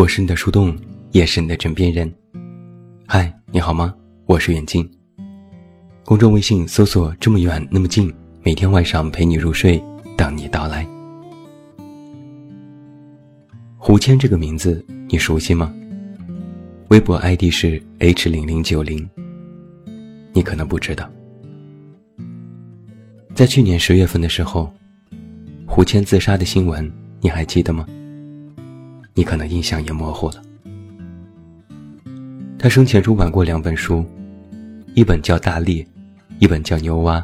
我是你的树洞，也是你的枕边人。嗨，你好吗？我是远近。公众微信搜索“这么远那么近”，每天晚上陪你入睡，等你到来。胡谦这个名字你熟悉吗？微博 ID 是 h 零零九零。你可能不知道，在去年十月份的时候，胡谦自杀的新闻，你还记得吗？你可能印象也模糊了。他生前出版过两本书，一本叫《大力》，一本叫《牛蛙》，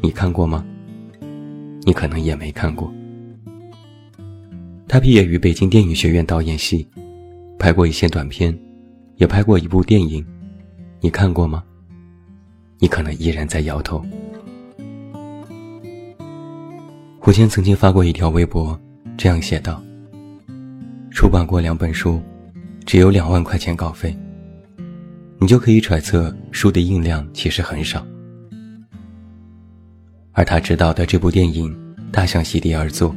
你看过吗？你可能也没看过。他毕业于北京电影学院导演系，拍过一些短片，也拍过一部电影，你看过吗？你可能依然在摇头。胡谦曾经发过一条微博，这样写道。出版过两本书，只有两万块钱稿费。你就可以揣测书的印量其实很少。而他执导的这部电影《大象席地而坐》，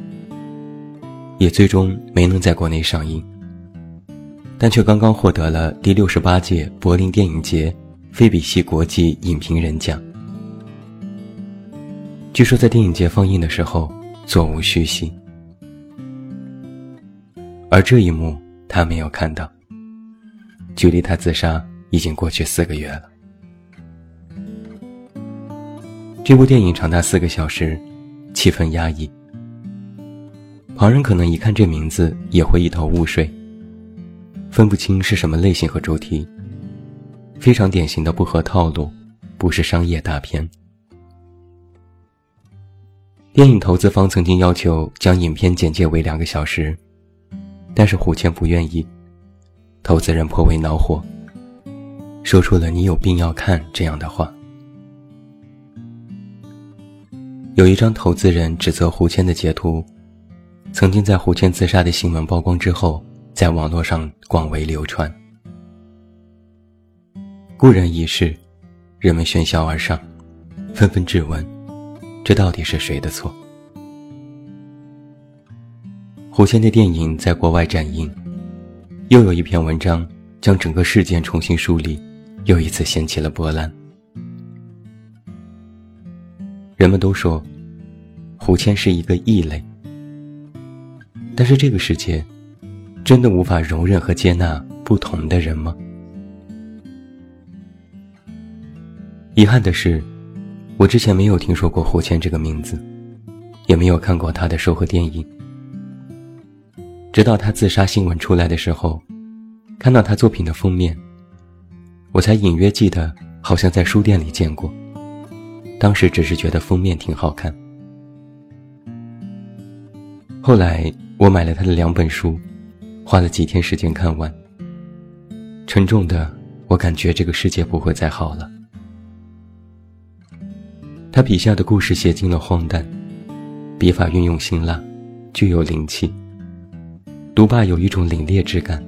也最终没能在国内上映，但却刚刚获得了第六十八届柏林电影节菲比西国际影评人奖。据说在电影节放映的时候，座无虚席。而这一幕他没有看到。距离他自杀已经过去四个月了。这部电影长达四个小时，气氛压抑。旁人可能一看这名字也会一头雾水，分不清是什么类型和主题。非常典型的不合套路，不是商业大片。电影投资方曾经要求将影片简介为两个小时。但是胡谦不愿意，投资人颇为恼火，说出了“你有病要看”这样的话。有一张投资人指责胡谦的截图，曾经在胡谦自杀的新闻曝光之后，在网络上广为流传。故人已逝，人们喧嚣而上，纷纷质问：这到底是谁的错？胡谦的电影在国外展映，又有一篇文章将整个事件重新梳理，又一次掀起了波澜。人们都说，胡谦是一个异类，但是这个世界，真的无法容忍和接纳不同的人吗？遗憾的是，我之前没有听说过胡谦这个名字，也没有看过他的书和电影。直到他自杀新闻出来的时候，看到他作品的封面，我才隐约记得好像在书店里见过。当时只是觉得封面挺好看。后来我买了他的两本书，花了几天时间看完。沉重的，我感觉这个世界不会再好了。他笔下的故事写进了荒诞，笔法运用辛辣，具有灵气。独霸有一种凛冽之感，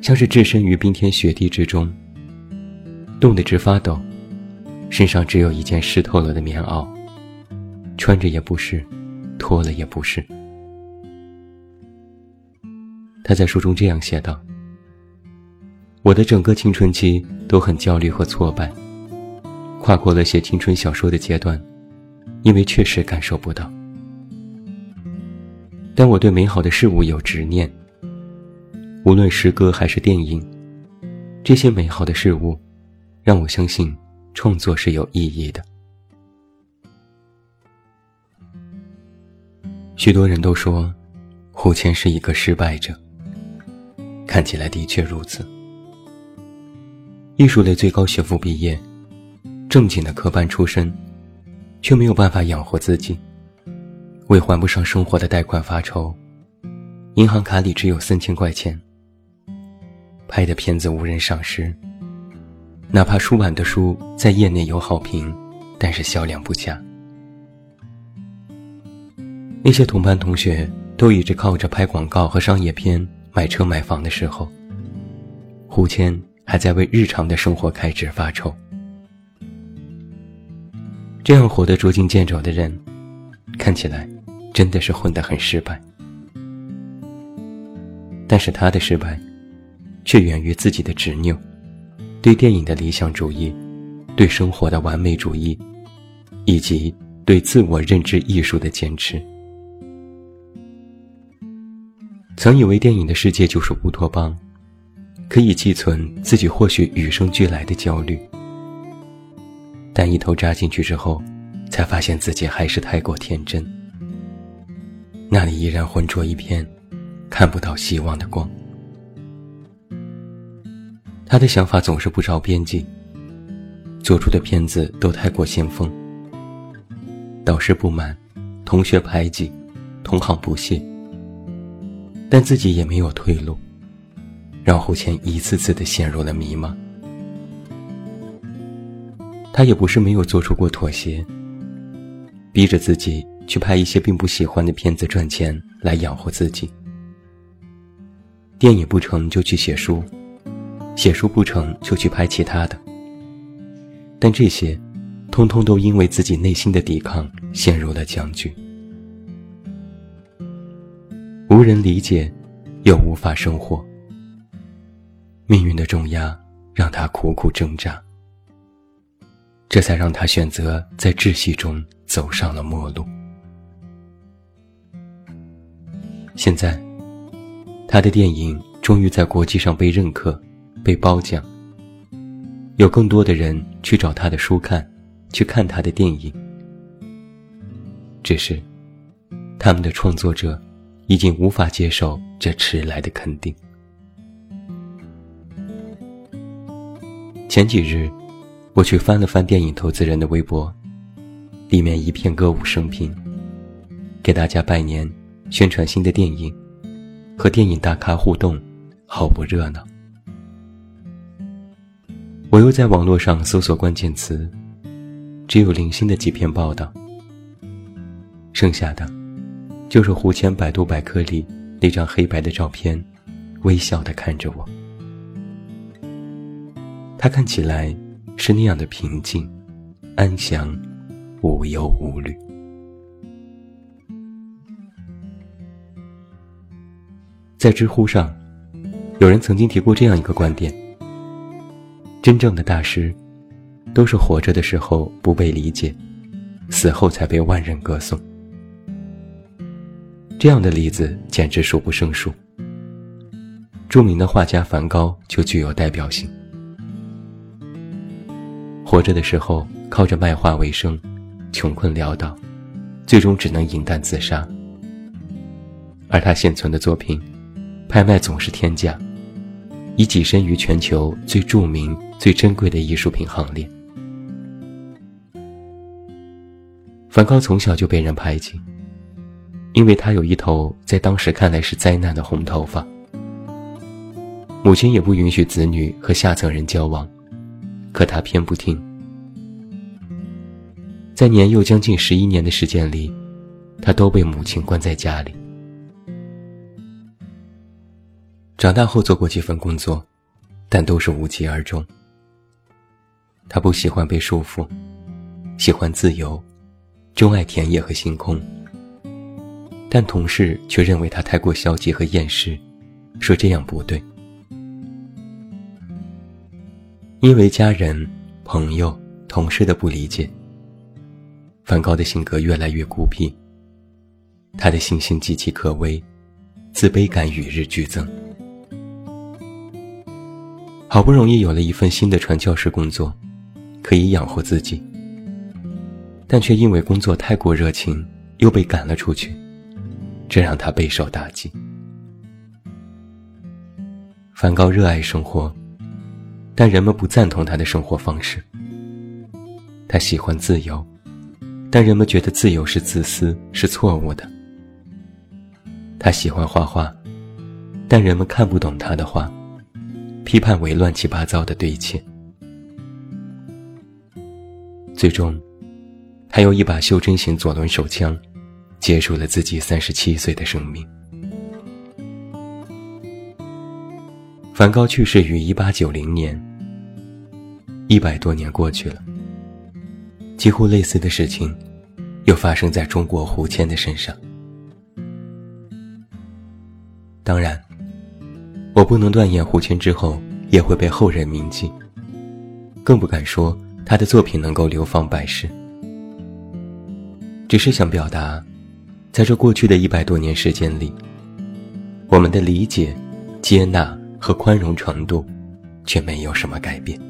像是置身于冰天雪地之中，冻得直发抖，身上只有一件湿透了的棉袄，穿着也不是，脱了也不是。他在书中这样写道：“我的整个青春期都很焦虑和挫败，跨过了写青春小说的阶段，因为确实感受不到。”但我对美好的事物有执念，无论诗歌还是电影，这些美好的事物，让我相信创作是有意义的。许多人都说，胡谦是一个失败者。看起来的确如此。艺术类最高学府毕业，正经的科班出身，却没有办法养活自己。为还不上生活的贷款发愁，银行卡里只有三千块钱。拍的片子无人赏识，哪怕出版的书在业内有好评，但是销量不佳。那些同班同学都一直靠着拍广告和商业片买车买房的时候，胡谦还在为日常的生活开支发愁。这样活得捉襟见肘的人，看起来。真的是混得很失败。但是他的失败，却源于自己的执拗，对电影的理想主义，对生活的完美主义，以及对自我认知艺术的坚持。曾以为电影的世界就是乌托邦，可以寄存自己或许与生俱来的焦虑，但一头扎进去之后，才发现自己还是太过天真。那里依然浑浊一片，看不到希望的光。他的想法总是不着边际，做出的片子都太过先锋。导师不满，同学排挤，同行不屑。但自己也没有退路，让胡谦一次次的陷入了迷茫。他也不是没有做出过妥协，逼着自己去拍一些并不喜欢的片子赚钱来养活自己。电影不成就去写书，写书不成就去拍其他的。但这些，通通都因为自己内心的抵抗陷入了僵局。无人理解，又无法生活。命运的重压让他苦苦挣扎，这才让他选择在窒息中走上了末路。现在，他的电影终于在国际上被认可、被褒奖，有更多的人去找他的书看，去看他的电影。只是，他们的创作者。已经无法接受这迟来的肯定。前几日，我去翻了翻电影投资人的微博，里面一片歌舞升平，给大家拜年、宣传新的电影，和电影大咖互动，好不热闹。我又在网络上搜索关键词，只有零星的几篇报道，剩下的。就是胡谦百度百科里那张黑白的照片，微笑的看着我。他看起来是那样的平静、安详、无忧无虑。在知乎上，有人曾经提过这样一个观点：真正的大师，都是活着的时候不被理解，死后才被万人歌颂。这样的例子简直数不胜数。著名的画家梵高就具有代表性。活着的时候靠着卖画为生，穷困潦倒，最终只能饮弹自杀。而他现存的作品，拍卖总是天价，已跻身于全球最著名、最珍贵的艺术品行列。梵高从小就被人排挤。因为他有一头在当时看来是灾难的红头发，母亲也不允许子女和下层人交往，可他偏不听。在年幼将近十一年的时间里，他都被母亲关在家里。长大后做过几份工作，但都是无疾而终。他不喜欢被束缚，喜欢自由，钟爱田野和星空。但同事却认为他太过消极和厌世，说这样不对。因为家人、朋友、同事的不理解，梵高的性格越来越孤僻，他的信心岌岌可危，自卑感与日俱增。好不容易有了一份新的传教士工作，可以养活自己，但却因为工作太过热情，又被赶了出去。这让他备受打击。梵高热爱生活，但人们不赞同他的生活方式。他喜欢自由，但人们觉得自由是自私，是错误的。他喜欢画画，但人们看不懂他的画，批判为乱七八糟的对切。最终，他用一把袖珍型左轮手枪。结束了自己三十七岁的生命。梵高去世于一八九零年，一百多年过去了，几乎类似的事情又发生在中国胡谦的身上。当然，我不能断言胡琴之后也会被后人铭记，更不敢说他的作品能够流芳百世。只是想表达，在这过去的一百多年时间里，我们的理解、接纳和宽容程度，却没有什么改变。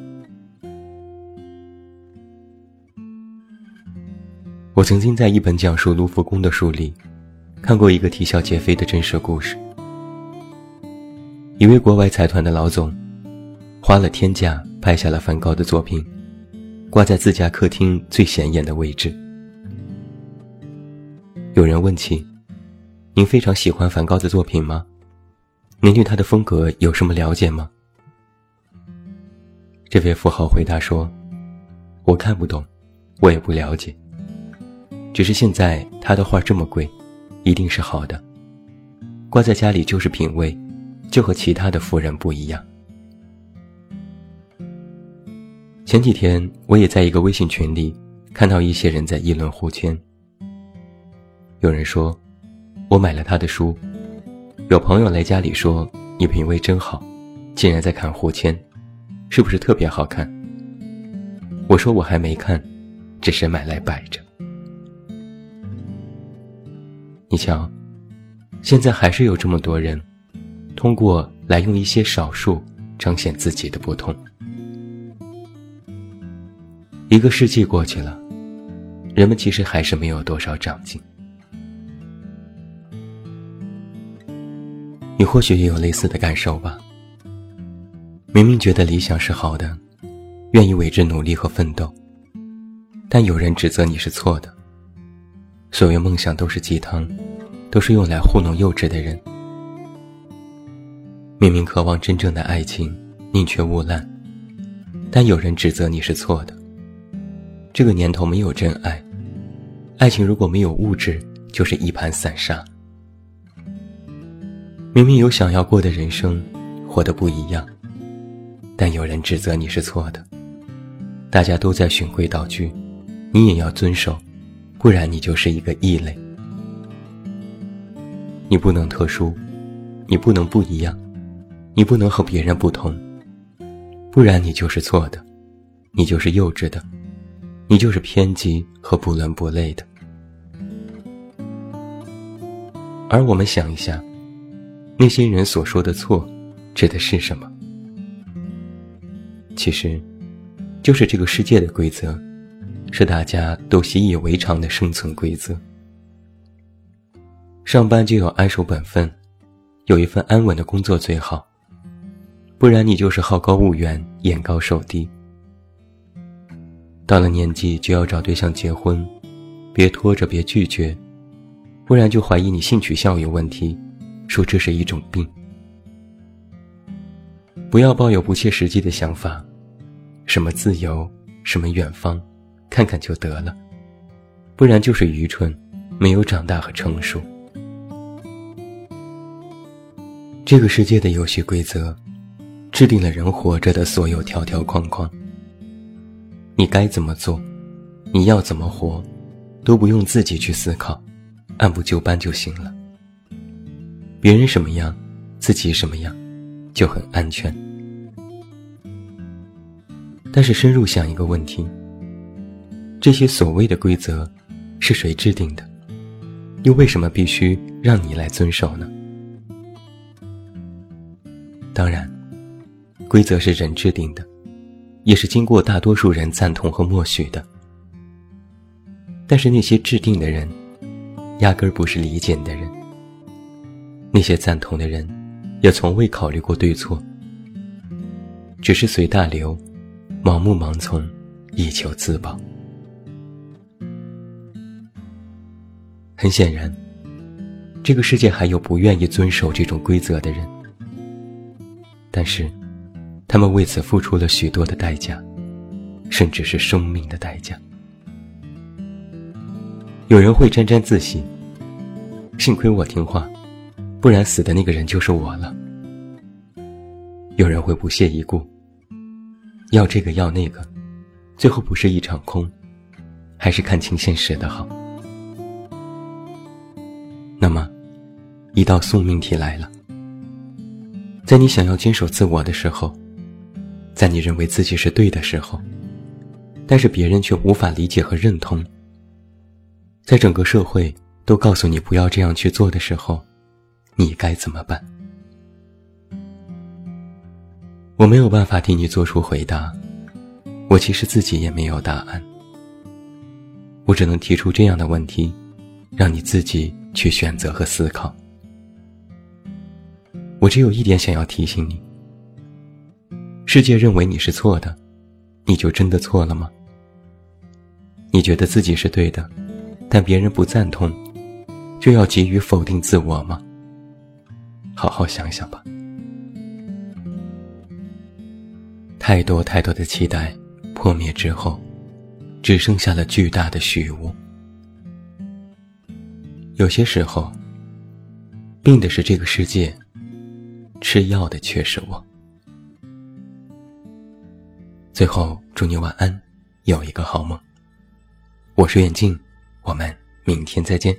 我曾经在一本讲述卢浮宫的书里，看过一个啼笑皆非的真实故事。一位国外财团的老总，花了天价拍下了梵高的作品，挂在自家客厅最显眼的位置。有人问起：“您非常喜欢梵高的作品吗？您对他的风格有什么了解吗？”这位富豪回答说：“我看不懂，我也不了解。”只是现在他的画这么贵，一定是好的。挂在家里就是品味，就和其他的富人不一样。前几天我也在一个微信群里看到一些人在议论胡谦。有人说，我买了他的书。有朋友来家里说，你品味真好，竟然在看胡谦，是不是特别好看？我说我还没看，只是买来摆着。你瞧，现在还是有这么多人，通过来用一些少数彰显自己的不同。一个世纪过去了，人们其实还是没有多少长进。你或许也有类似的感受吧？明明觉得理想是好的，愿意为之努力和奋斗，但有人指责你是错的。所谓梦想都是鸡汤，都是用来糊弄幼稚的人。明明渴望真正的爱情，宁缺毋滥，但有人指责你是错的。这个年头没有真爱，爱情如果没有物质，就是一盘散沙。明明有想要过的人生，活得不一样，但有人指责你是错的。大家都在循规蹈矩，你也要遵守。不然你就是一个异类，你不能特殊，你不能不一样，你不能和别人不同，不然你就是错的，你就是幼稚的，你就是偏激和不伦不类的。而我们想一下，那些人所说的错，指的是什么？其实，就是这个世界的规则。是大家都习以为常的生存规则。上班就要安守本分，有一份安稳的工作最好，不然你就是好高骛远、眼高手低。到了年纪就要找对象结婚，别拖着，别拒绝，不然就怀疑你性取向有问题，说这是一种病。不要抱有不切实际的想法，什么自由，什么远方。看看就得了，不然就是愚蠢，没有长大和成熟。这个世界的游戏规则，制定了人活着的所有条条框框。你该怎么做，你要怎么活，都不用自己去思考，按部就班就行了。别人什么样，自己什么样，就很安全。但是深入想一个问题。这些所谓的规则，是谁制定的？又为什么必须让你来遵守呢？当然，规则是人制定的，也是经过大多数人赞同和默许的。但是那些制定的人，压根儿不是理解的人。那些赞同的人，也从未考虑过对错，只是随大流，盲目盲从，以求自保。很显然，这个世界还有不愿意遵守这种规则的人，但是，他们为此付出了许多的代价，甚至是生命的代价。有人会沾沾自喜，幸亏我听话，不然死的那个人就是我了。有人会不屑一顾，要这个要那个，最后不是一场空，还是看清现实的好。那么，一道送命题来了。在你想要坚守自我的时候，在你认为自己是对的时候，但是别人却无法理解和认同，在整个社会都告诉你不要这样去做的时候，你该怎么办？我没有办法替你做出回答，我其实自己也没有答案。我只能提出这样的问题，让你自己去选择和思考。我只有一点想要提醒你：世界认为你是错的，你就真的错了吗？你觉得自己是对的，但别人不赞同，就要急于否定自我吗？好好想想吧。太多太多的期待破灭之后，只剩下了巨大的虚无。有些时候，病的是这个世界，吃药的却是我。最后，祝你晚安，有一个好梦。我是远镜，我们明天再见。